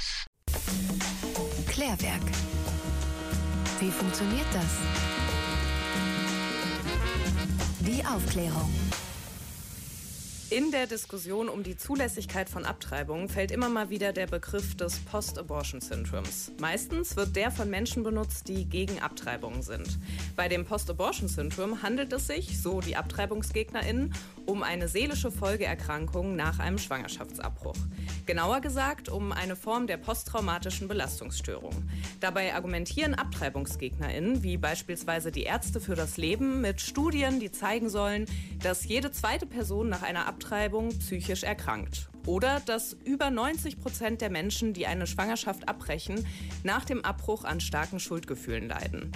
Campus. Klärwerk. Wie funktioniert das? Die Aufklärung. In der Diskussion um die Zulässigkeit von Abtreibungen fällt immer mal wieder der Begriff des Post-Abortion-Syndroms. Meistens wird der von Menschen benutzt, die gegen Abtreibungen sind. Bei dem Post-Abortion-Syndrom handelt es sich, so die AbtreibungsgegnerInnen, um eine seelische Folgeerkrankung nach einem Schwangerschaftsabbruch. Genauer gesagt um eine Form der posttraumatischen Belastungsstörung. Dabei argumentieren AbtreibungsgegnerInnen, wie beispielsweise die Ärzte für das Leben, mit Studien, die zeigen sollen, dass jede zweite Person nach einer Abtreibung psychisch erkrankt. Oder dass über 90 Prozent der Menschen, die eine Schwangerschaft abbrechen, nach dem Abbruch an starken Schuldgefühlen leiden.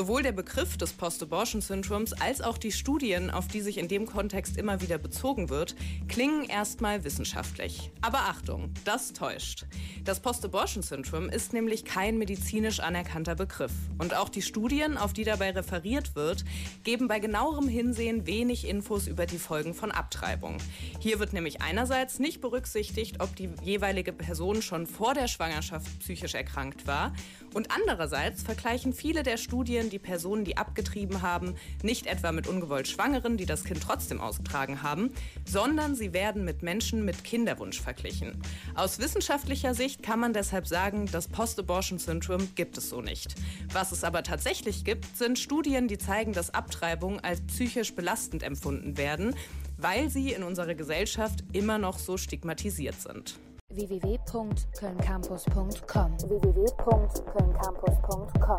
Sowohl der Begriff des Post-Abortion-Syndroms als auch die Studien, auf die sich in dem Kontext immer wieder bezogen wird, klingen erstmal wissenschaftlich. Aber Achtung, das täuscht. Das Post-Abortion-Syndrom ist nämlich kein medizinisch anerkannter Begriff. Und auch die Studien, auf die dabei referiert wird, geben bei genauerem Hinsehen wenig Infos über die Folgen von Abtreibung. Hier wird nämlich einerseits nicht berücksichtigt, ob die jeweilige Person schon vor der Schwangerschaft psychisch erkrankt war. Und andererseits vergleichen viele der Studien die Personen, die abgetrieben haben, nicht etwa mit ungewollt Schwangeren, die das Kind trotzdem ausgetragen haben, sondern sie werden mit Menschen mit Kinderwunsch verglichen. Aus wissenschaftlicher Sicht kann man deshalb sagen, das Post-Abortion-Syndrom gibt es so nicht. Was es aber tatsächlich gibt, sind Studien, die zeigen, dass Abtreibungen als psychisch belastend empfunden werden, weil sie in unserer Gesellschaft immer noch so stigmatisiert sind. www.kölncampus.com www.kölncampus.com